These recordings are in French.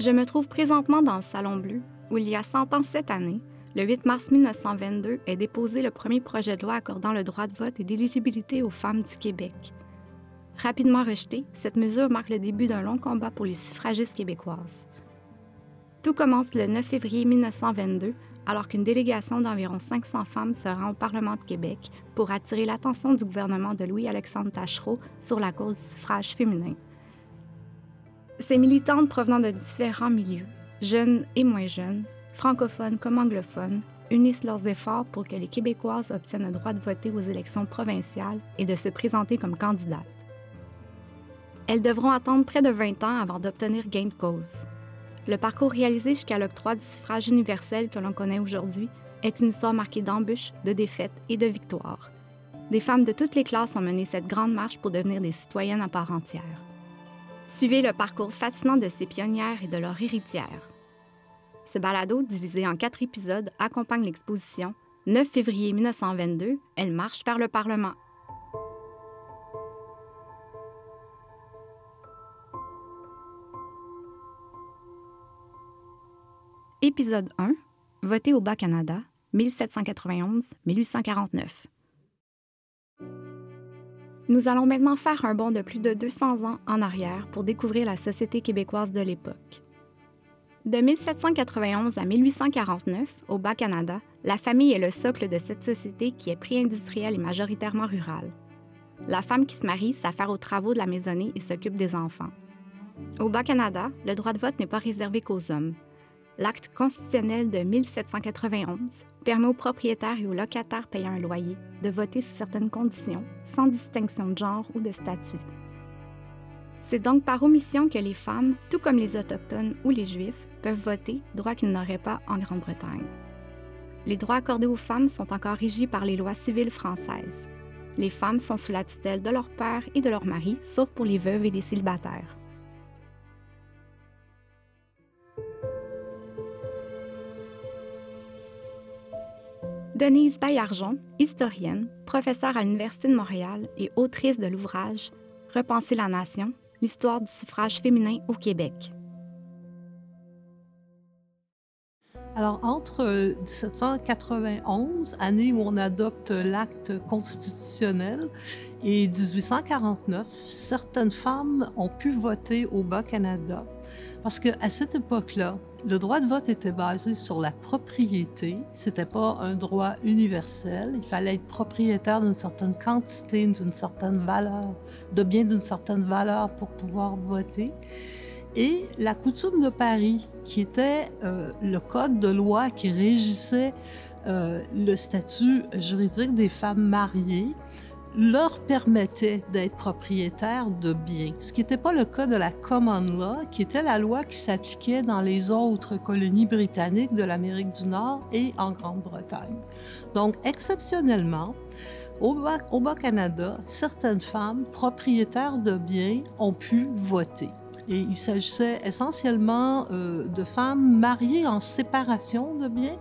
Je me trouve présentement dans le Salon Bleu, où il y a 100 ans cette année, le 8 mars 1922, est déposé le premier projet de loi accordant le droit de vote et d'éligibilité aux femmes du Québec. Rapidement rejetée, cette mesure marque le début d'un long combat pour les suffragistes québécoises. Tout commence le 9 février 1922, alors qu'une délégation d'environ 500 femmes se rend au Parlement de Québec pour attirer l'attention du gouvernement de Louis-Alexandre Tachereau sur la cause du suffrage féminin. Ces militantes provenant de différents milieux, jeunes et moins jeunes, francophones comme anglophones, unissent leurs efforts pour que les Québécoises obtiennent le droit de voter aux élections provinciales et de se présenter comme candidates. Elles devront attendre près de 20 ans avant d'obtenir gain de cause. Le parcours réalisé jusqu'à l'octroi du suffrage universel que l'on connaît aujourd'hui est une histoire marquée d'embûches, de défaites et de victoires. Des femmes de toutes les classes ont mené cette grande marche pour devenir des citoyennes à part entière. Suivez le parcours fascinant de ces pionnières et de leurs héritières. Ce balado, divisé en quatre épisodes, accompagne l'exposition 9 février 1922, Elle marche vers le Parlement. Épisode 1 Voter au Bas-Canada, 1791-1849. Nous allons maintenant faire un bond de plus de 200 ans en arrière pour découvrir la société québécoise de l'époque. De 1791 à 1849, au Bas-Canada, la famille est le socle de cette société qui est pré-industrielle et majoritairement rurale. La femme qui se marie s'affaire aux travaux de la maisonnée et s'occupe des enfants. Au Bas-Canada, le droit de vote n'est pas réservé qu'aux hommes. L'acte constitutionnel de 1791 permet aux propriétaires et aux locataires payant un loyer de voter sous certaines conditions, sans distinction de genre ou de statut. C'est donc par omission que les femmes, tout comme les Autochtones ou les Juifs, peuvent voter, droit qu'ils n'auraient pas en Grande-Bretagne. Les droits accordés aux femmes sont encore régis par les lois civiles françaises. Les femmes sont sous la tutelle de leur père et de leur mari, sauf pour les veuves et les célibataires. Denise Baillargeon, historienne, professeure à l'Université de Montréal et autrice de l'ouvrage Repenser la nation, l'histoire du suffrage féminin au Québec. Alors, entre 1791, année où on adopte l'acte constitutionnel, et 1849, certaines femmes ont pu voter au Bas-Canada parce qu'à cette époque-là, le droit de vote était basé sur la propriété. C'était pas un droit universel. Il fallait être propriétaire d'une certaine quantité, d'une certaine valeur, de biens d'une certaine valeur pour pouvoir voter. Et la coutume de Paris, qui était euh, le code de loi qui régissait euh, le statut juridique des femmes mariées, leur permettait d'être propriétaires de biens, ce qui n'était pas le cas de la Common Law, qui était la loi qui s'appliquait dans les autres colonies britanniques de l'Amérique du Nord et en Grande-Bretagne. Donc, exceptionnellement, au Bas-Canada, certaines femmes propriétaires de biens ont pu voter. Et il s'agissait essentiellement euh, de femmes mariées en séparation de biens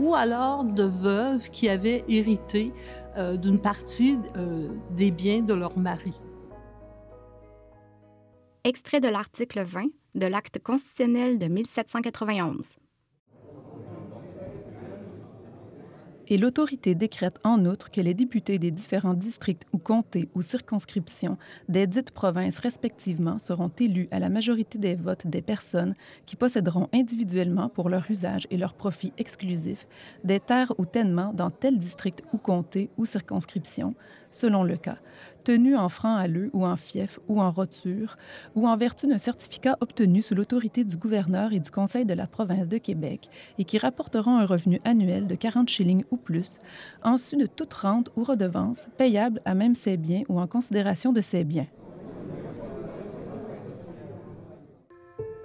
ou alors de veuves qui avaient hérité euh, d'une partie euh, des biens de leur mari. Extrait de l'article 20 de l'acte constitutionnel de 1791. Et l'autorité décrète en outre que les députés des différents districts ou comtés ou circonscriptions des dites provinces respectivement seront élus à la majorité des votes des personnes qui posséderont individuellement pour leur usage et leur profit exclusif des terres ou tènements dans tel district ou comté ou circonscription, selon le cas, tenu en franc à l'eux ou en fief ou en roture, ou en vertu d'un certificat obtenu sous l'autorité du gouverneur et du Conseil de la province de Québec et qui rapporteront un revenu annuel de 40 shillings ou plus, en su de toute rente ou redevance payable à même ces biens ou en considération de ces biens.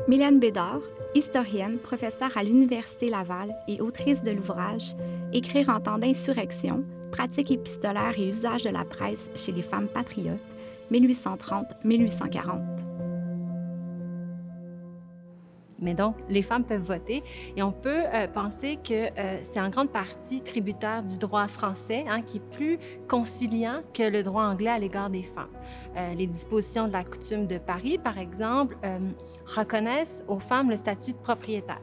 Mylène Bédard, historienne, professeure à l'Université Laval et autrice de l'ouvrage Écrire en temps d'insurrection, pratique épistolaire et usage de la presse chez les femmes patriotes, 1830-1840. Mais donc, les femmes peuvent voter et on peut euh, penser que euh, c'est en grande partie tributaire du droit français, hein, qui est plus conciliant que le droit anglais à l'égard des femmes. Euh, les dispositions de la coutume de Paris, par exemple, reconnaissent aux femmes le statut de propriétaire.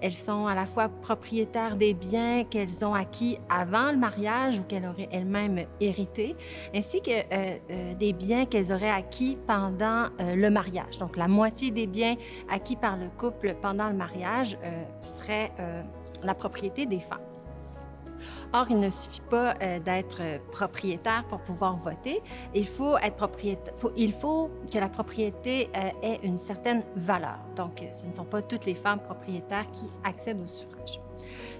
Elles sont à la fois propriétaires des biens qu'elles ont acquis avant le mariage ou qu'elles auraient elles-mêmes hérités, ainsi que euh, euh, des biens qu'elles auraient acquis pendant euh, le mariage. Donc, la moitié des biens acquis par le couple pendant le mariage serait la propriété des femmes. Or, il ne suffit pas euh, d'être euh, propriétaire pour pouvoir voter. Il faut que la propriété euh, ait une certaine valeur. Donc, ce ne sont pas toutes les femmes propriétaires qui accèdent au suffrage.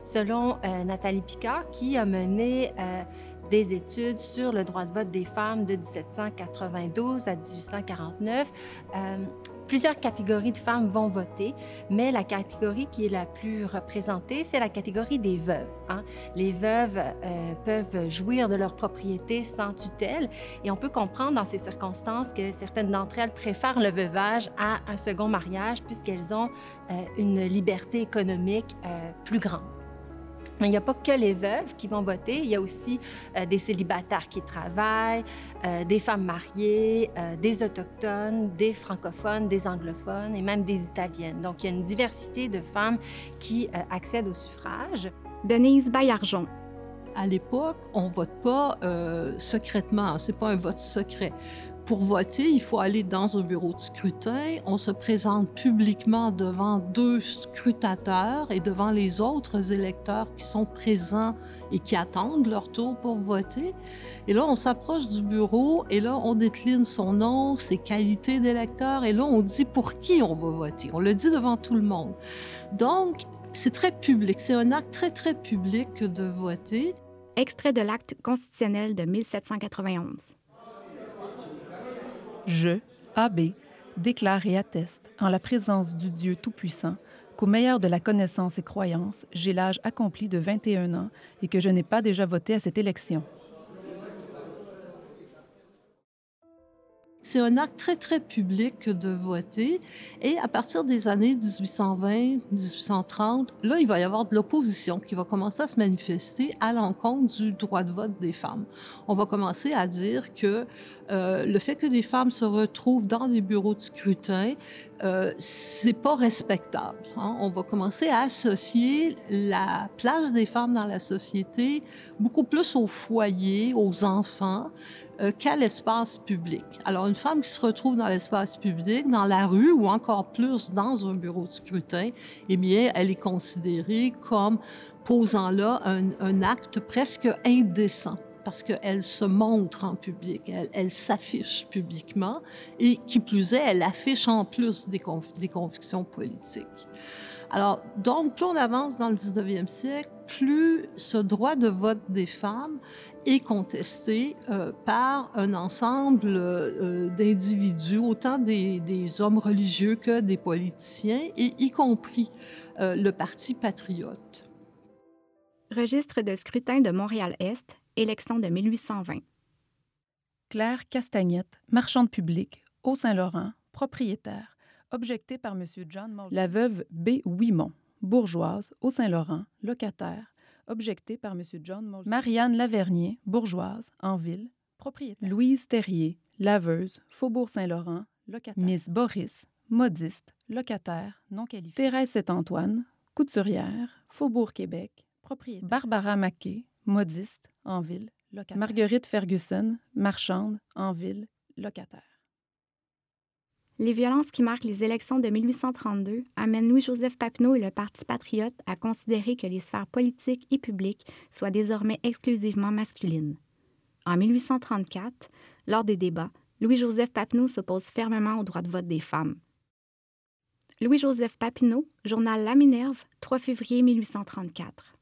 Selon Nathalie Picard, qui a mené des études sur le droit de vote des femmes de 1792 à 1849, Plusieurs catégories de femmes vont voter, mais la catégorie qui est la plus représentée, c'est la catégorie des veuves. Hein. Les veuves euh, peuvent jouir de leur propriété sans tutelle et on peut comprendre dans ces circonstances que certaines d'entre elles préfèrent le veuvage à un second mariage puisqu'elles ont euh, une liberté économique euh, plus grande. Mais il n'y a pas que les veuves qui vont voter, il y a aussi euh, des célibataires qui travaillent, euh, des femmes mariées, euh, des autochtones, des francophones, des anglophones et même des italiennes. Donc, il y a une diversité de femmes qui accèdent au suffrage. Denise Baillargeon. À l'époque, on ne vote pas secrètement, c'est pas un vote secret pour voter, il faut aller dans un bureau de scrutin. On se présente publiquement devant deux scrutateurs et devant les autres électeurs qui sont présents et qui attendent leur tour pour voter. Et là, on s'approche du bureau et là, on décline son nom, ses qualités d'électeur et là, on dit pour qui on va voter. On le dit devant tout le monde. Donc, c'est très public. C'est un acte très, très public de voter. Extrait de l'acte constitutionnel de 1791. Je, AB, déclare et atteste, en la présence du Dieu Tout-Puissant, qu'au meilleur de la connaissance et croyance, j'ai l'âge accompli de 21 ans et que je n'ai pas déjà voté à cette élection. C'est un acte très, très public de voter. Et à partir des années 1820, 1830, là, il va y avoir de l'opposition qui va commencer à se manifester à l'encontre du droit de vote des femmes. On va commencer à dire que euh, le fait que des femmes se retrouvent dans des bureaux de scrutin, euh, c'est pas respectable. Hein. On va commencer à associer la place des femmes dans la société beaucoup plus au foyer, aux enfants, qu'à l'espace public? Alors, une femme qui se retrouve dans l'espace public, dans la rue ou encore plus dans un bureau de scrutin, eh bien, elle est considérée comme posant là un, acte presque indécent parce qu'elle se montre en public, elle, elle s'affiche publiquement et qui plus est, elle affiche en plus des, des convictions politiques. Alors, donc, plus on avance dans le 19e siècle, plus ce droit de vote des femmes est contesté euh, par un ensemble euh, d'individus, autant des, hommes religieux que des politiciens, et y compris euh, le Parti patriote. Registre de scrutin de Montréal-Est, élection de 1820. Claire Castagnette, marchande publique, au Saint-Laurent, propriétaire, objecté par M. John La veuve B. Ouimont, bourgeoise, au Saint-Laurent, locataire, objecté par M. John Molson. Marianne Lavernier, bourgeoise, en ville, propriétaire. Louise Terrier, laveuse, Faubourg Saint-Laurent, locataire. Miss Boris, modiste, locataire, non qualifiée. Thérèse Saint-Antoine, couturière, Faubourg Québec, propriétaire. Barbara Maquet, modiste, en ville, locataire. Marguerite Ferguson, marchande, en ville, locataire. Les violences qui marquent les élections de 1832 amènent Louis-Joseph Papineau et le Parti patriote à considérer que les sphères politiques et publiques soient désormais exclusivement masculines. En 1834, lors des débats, Louis-Joseph Papineau s'oppose fermement au droit de vote des femmes. Louis-Joseph Papineau, journal La Minerve, 3 février 1834.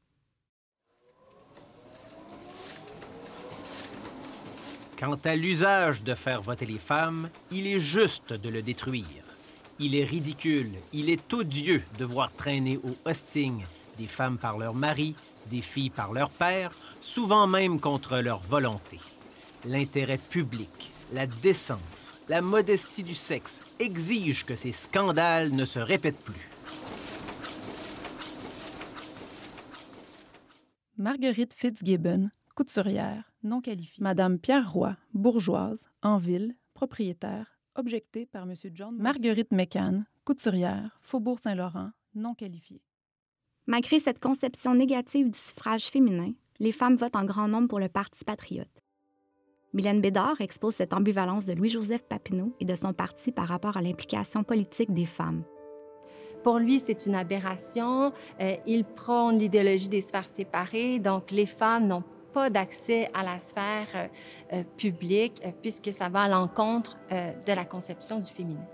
Quant à l'usage de faire voter les femmes, il est juste de le détruire. Il est ridicule, il est odieux de voir traîner au hosting des femmes par leur mari, des filles par leur père, souvent même contre leur volonté. L'intérêt public, la décence, la modestie du sexe exigent que ces scandales ne se répètent plus. Marguerite Fitzgibbon, couturière, non qualifiée. Madame Pierre Roy, bourgeoise, en ville, propriétaire, objectée par M. John. Marguerite Mécan, couturière, Faubourg Saint-Laurent, non qualifiée. Malgré cette conception négative du suffrage féminin, les femmes votent en grand nombre pour le Parti patriote. Mylène Bédard expose cette ambivalence de Louis-Joseph Papineau et de son parti par rapport à l'implication politique des femmes. Pour lui, c'est une aberration. Euh, il prône l'idéologie des sphères séparées, donc les femmes n'ont pas d'accès à la sphère euh, euh, publique puisque ça va à l'encontre de la conception du féminin.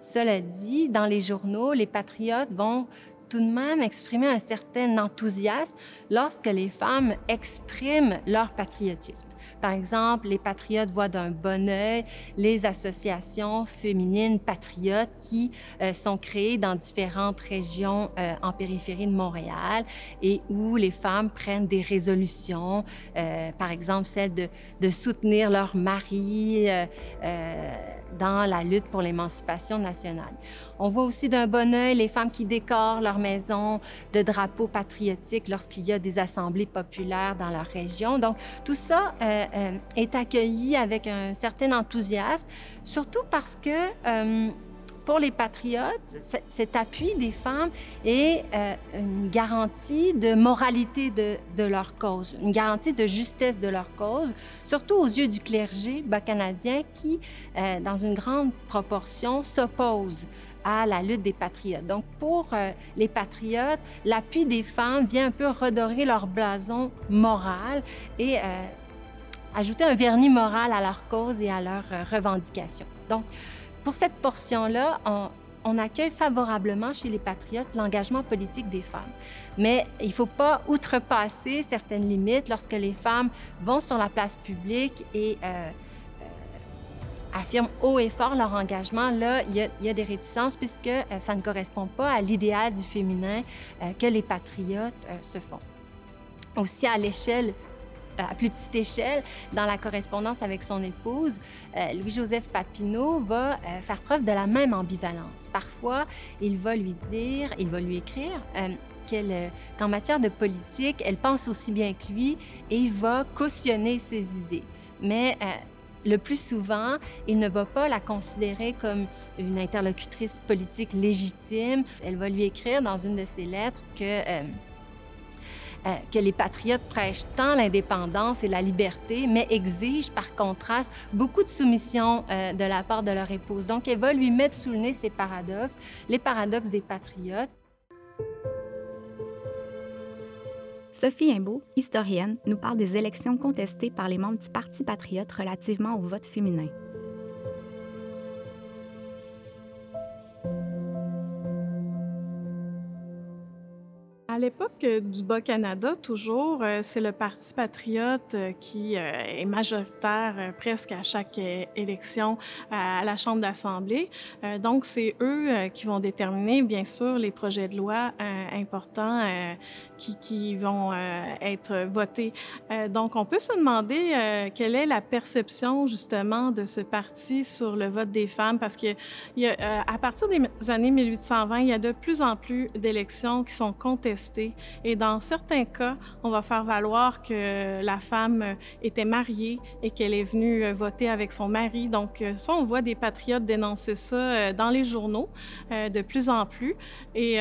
Cela dit, dans les journaux, les patriotes vont tout de même exprimer un certain enthousiasme lorsque les femmes expriment leur patriotisme. Par exemple, les patriotes voient d'un bon œil les associations féminines patriotes qui euh, sont créées dans différentes régions euh, en périphérie de Montréal et où les femmes prennent des résolutions, euh, par exemple celle de, soutenir leur mari dans la lutte pour l'émancipation nationale. On voit aussi d'un bon œil les femmes qui décorent leur maison de drapeaux patriotiques lorsqu'il y a des assemblées populaires dans leur région. Donc, tout ça euh, est accueilli avec un certain enthousiasme, surtout parce que euh, pour les patriotes, cet appui des femmes est euh, une garantie de moralité de, leur cause, une garantie de justesse de leur cause, surtout aux yeux du clergé bas canadien qui, dans une grande proportion, s'oppose à la lutte des patriotes. Donc, pour les patriotes, l'appui des femmes vient un peu redorer leur blason moral et ajouter un vernis moral à leur cause et à leurs revendications. Donc, pour cette portion-là, on, accueille favorablement chez les patriotes l'engagement politique des femmes. Mais il ne faut pas outrepasser certaines limites lorsque les femmes vont sur la place publique et euh, euh, affirment haut et fort leur engagement. Là, il y, a, des réticences puisque euh, ça ne correspond pas à l'idéal du féminin que les patriotes se font. Aussi, à l'échelle à plus petite échelle, dans la correspondance avec son épouse, euh, Louis-Joseph Papineau va euh, faire preuve de la même ambivalence. Parfois, il va lui dire, il va lui écrire euh, qu'en matière de politique, elle pense aussi bien que lui et va cautionner ses idées. Mais le plus souvent, il ne va pas la considérer comme une interlocutrice politique légitime. Elle va lui écrire dans une de ses lettres que euh, que les patriotes prêchent tant l'indépendance et la liberté, mais exigent par contraste beaucoup de soumission euh, de la part de leur épouse. Donc, elle va lui mettre sous le nez ces paradoxes, les paradoxes des patriotes. Sophie Imbeau, historienne, nous parle des élections contestées par les membres du Parti patriote relativement au vote féminin. À l'époque euh, du Bas-Canada, toujours, euh, c'est le Parti patriote euh, qui est majoritaire presque à chaque élection à la Chambre d'Assemblée. Donc, c'est eux qui vont déterminer, bien sûr, les projets de loi importants qui, qui, vont être votés. Donc, on peut se demander quelle est la perception, justement, de ce parti sur le vote des femmes, parce qu'à partir des années 1820, il y a de plus en plus d'élections qui sont contestées et dans certains cas, on va faire valoir que la femme était mariée et qu'elle est venue euh, voter avec son mari. Donc euh, ça, on voit des patriotes dénoncer ça euh, dans les journaux de plus en plus. Et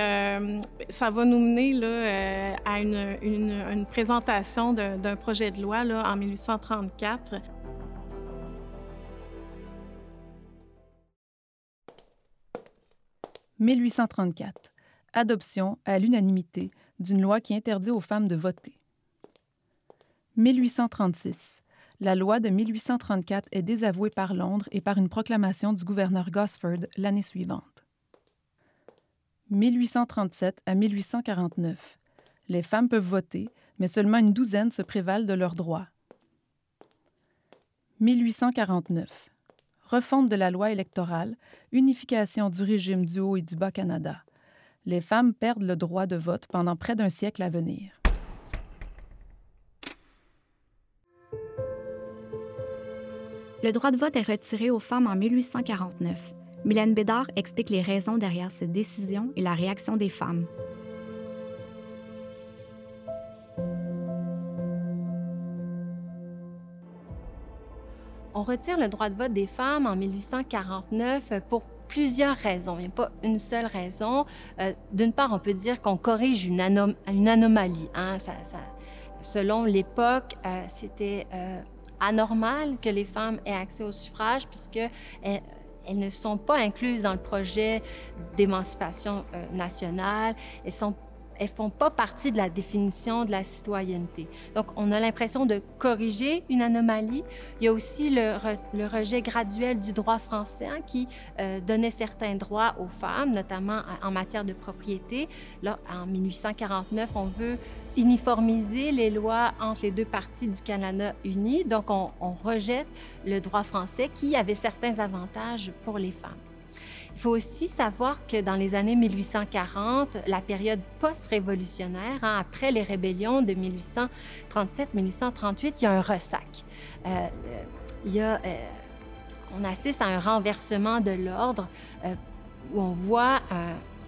ça va nous mener là, à une, une, présentation d'un projet de loi là, en 1834. « 1834 adoption à l'unanimité d'une loi qui interdit aux femmes de voter. 1836. La loi de 1834 est désavouée par Londres et par une proclamation du gouverneur Gosford l'année suivante. 1837 à 1849. Les femmes peuvent voter, mais seulement une douzaine se prévalent de leurs droits. 1849. Refonte de la loi électorale, unification du régime du Haut et du Bas-Canada les femmes perdent le droit de vote pendant près d'un siècle à venir. Le droit de vote est retiré aux femmes en 1849. Mylène Bédard explique les raisons derrière cette décision et la réaction des femmes. On retire le droit de vote des femmes en 1849 pour plusieurs raisons. Il n'y a pas une seule raison. Euh, d'une part, on peut dire qu'on corrige une, anomalie. Hein. Selon l'époque, euh, c'était euh, anormal que les femmes aient accès au suffrage puisque elles, elles ne sont pas incluses dans le projet d'émancipation nationale. Elles sont elles font pas partie de la définition de la citoyenneté. Donc, on a l'impression de corriger une anomalie. Il y a aussi le, rejet graduel du droit français hein, qui euh, donnait certains droits aux femmes, notamment en matière de propriété. Là, en 1849, on veut uniformiser les lois entre les deux parties du Canada uni. Donc, on, on rejette le droit français qui avait certains avantages pour les femmes. Il faut aussi savoir que dans les années 1840, la période post-révolutionnaire, hein, après les rébellions de 1837-1838, il y a un ressac. Euh, il y a, euh, on assiste à un renversement de l'ordre euh, où on voit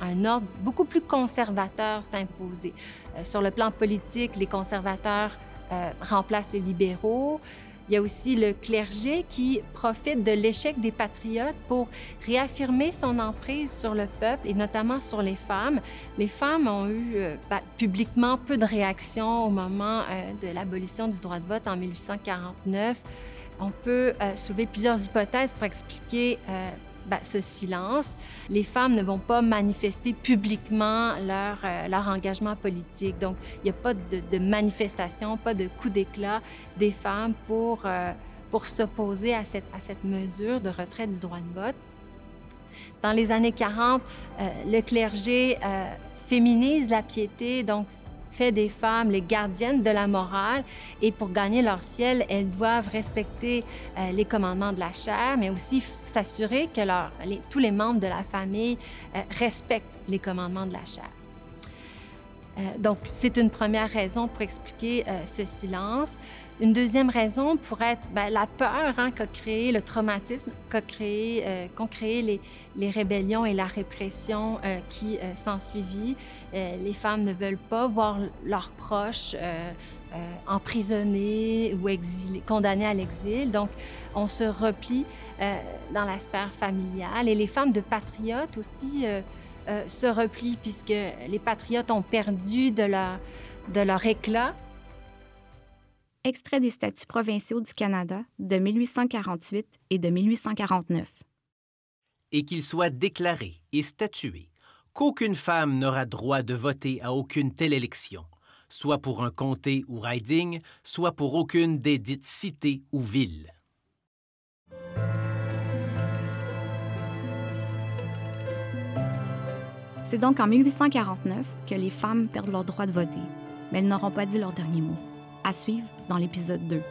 un, ordre beaucoup plus conservateur s'imposer. Sur le plan politique, les conservateurs remplacent les libéraux. Il y a aussi le clergé qui profite de l'échec des patriotes pour réaffirmer son emprise sur le peuple et notamment sur les femmes. Les femmes ont eu euh, bah, publiquement peu de réactions au moment euh, de l'abolition du droit de vote en 1849. On peut euh, soulever plusieurs hypothèses pour expliquer ben, ce silence. Les femmes ne vont pas manifester publiquement leur, euh, engagement politique. Donc, il n'y a pas de, de, manifestation, pas de coup d'éclat des femmes pour, euh, pour s'opposer à cette, à cette mesure de retrait du droit de vote. Dans les années 40, euh, le clergé féminise la piété, donc fait des femmes les gardiennes de la morale et pour gagner leur ciel, elles doivent respecter euh, les commandements de la chair, mais aussi s'assurer que tous les membres de la famille euh, respectent les commandements de la chair. Euh, donc, c'est une première raison pour expliquer euh, ce silence. Une deuxième raison pourrait être ben, la peur hein, qu'a créé le traumatisme, qu'a créé, euh, qu'ont créé les, les, rébellions et la répression euh, qui euh, s'ensuivit. les femmes ne veulent pas voir leurs proches emprisonnés ou exilés, condamnés à l'exil. Donc, on se replie dans la sphère familiale. Et les femmes de patriotes aussi euh, se replient puisque les patriotes ont perdu de leur, de leur éclat. Extrait des statuts provinciaux du Canada de 1848 et de 1849. Et qu'il soit déclaré et statué qu'aucune femme n'aura droit de voter à aucune telle élection, soit pour un comté ou riding, soit pour aucune des dites cités ou villes. C'est donc en 1849 que les femmes perdent leur droit de voter, mais elles n'auront pas dit leur dernier mot. À suivre dans l'épisode 2.